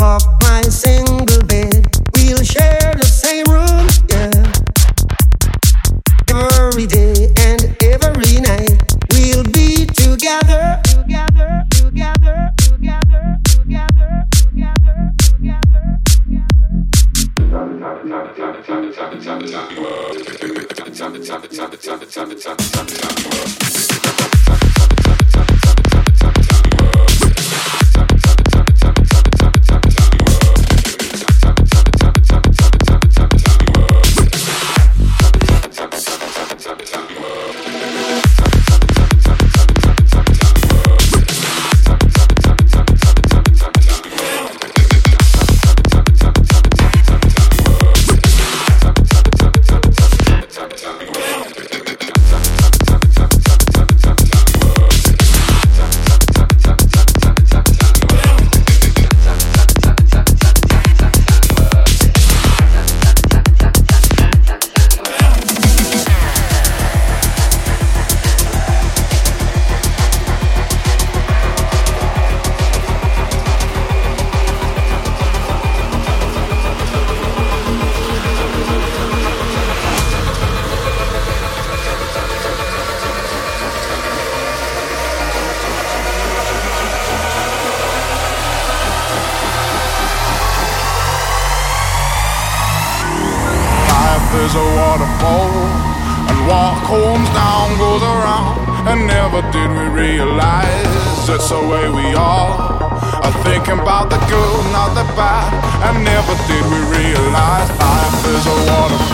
We'll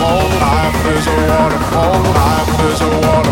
waterfall. Life is a waterfall. Life is a waterfall.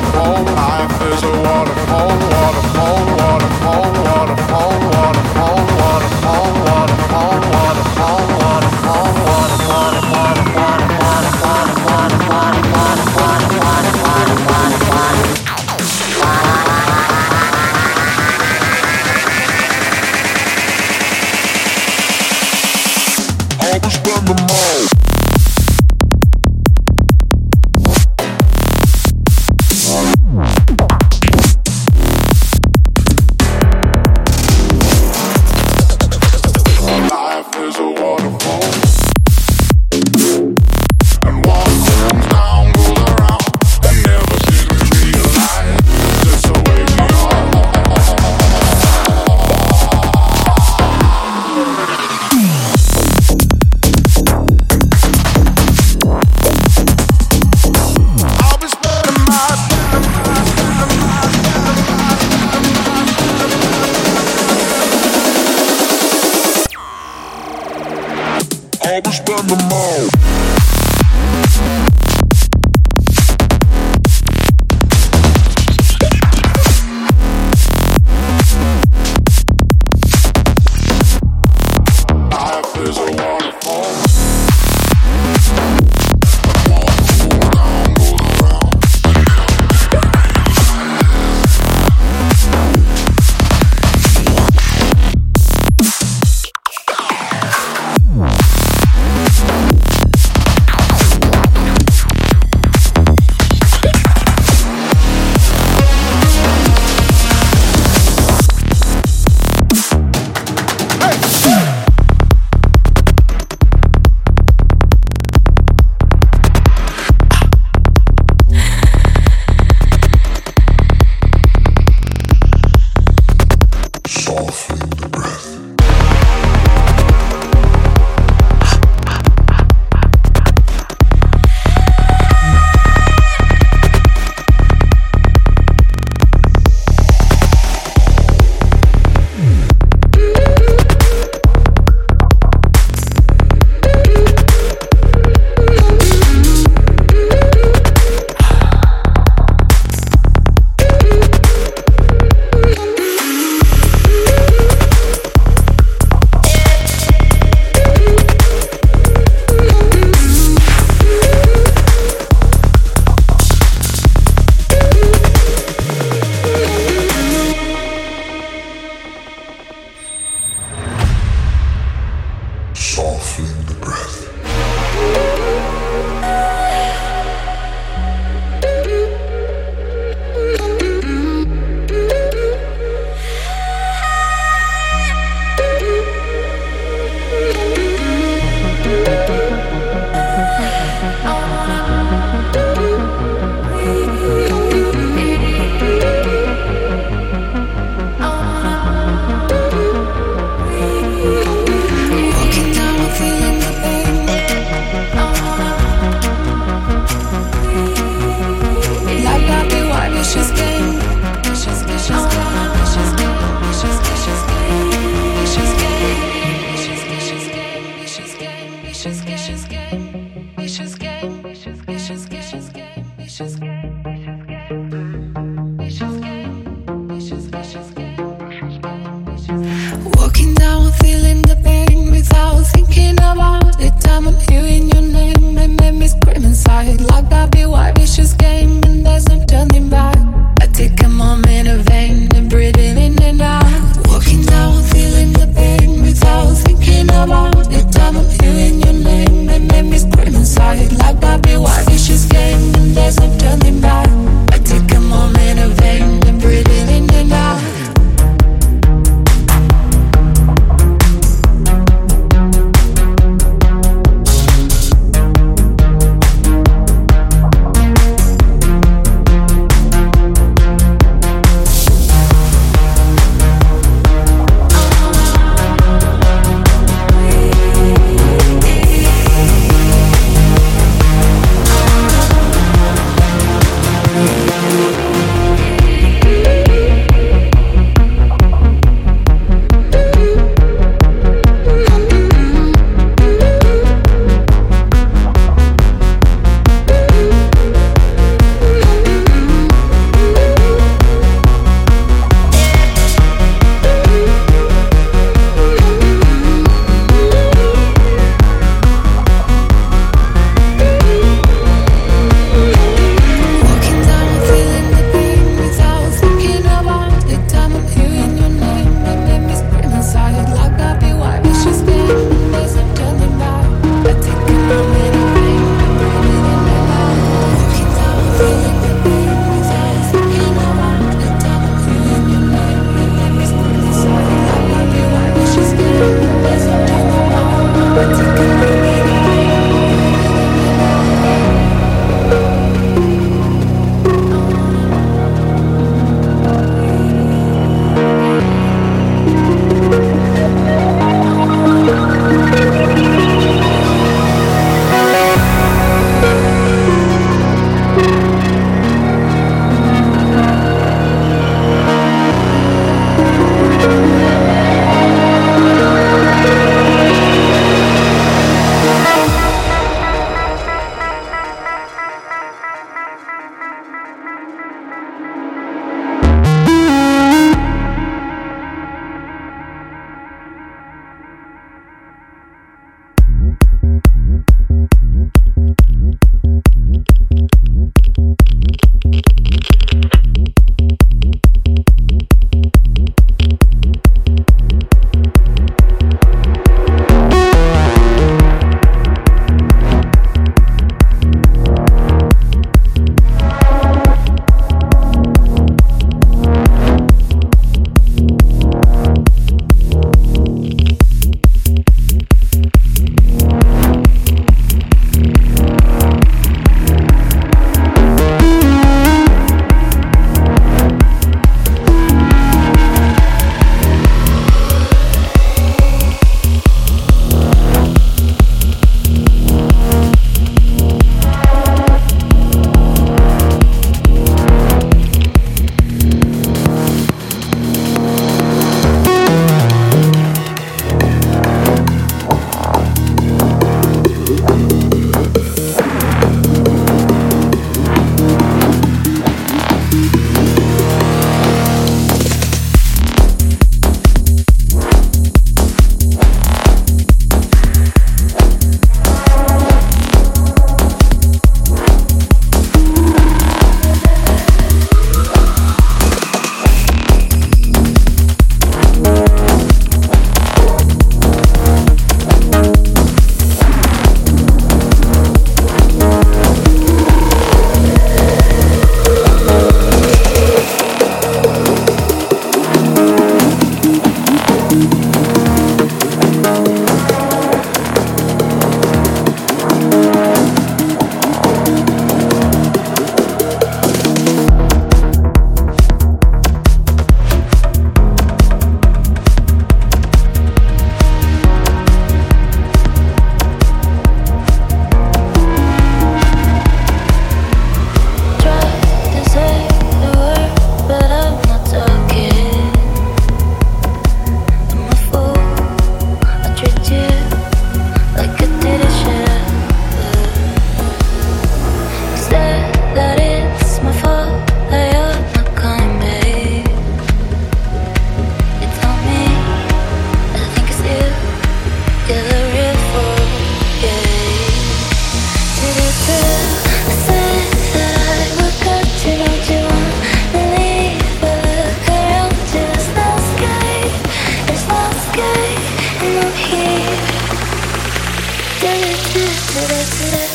スレスレ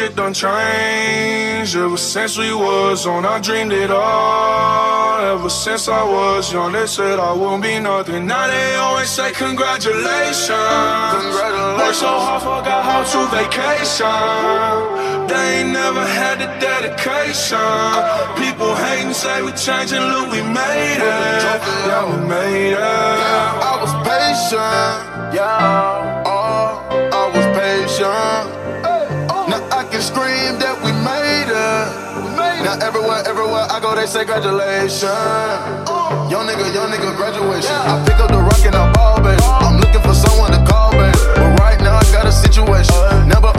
Shit done changed. Ever since we was on, I dreamed it all. Ever since I was young, they said I won't be nothing. Now they always say congratulations. Congratulations. Worked so hard, forgot how to vacation. They ain't never had the dedication. People hate and say we changing, look, we made it. Yeah, we made it. I was patient, yeah. Now everywhere, everywhere I go, they say congratulations. Young nigga, young nigga, graduation. I pick up the rock and I ball, baby. I'm looking for someone to call, back, But right now I got a situation. Never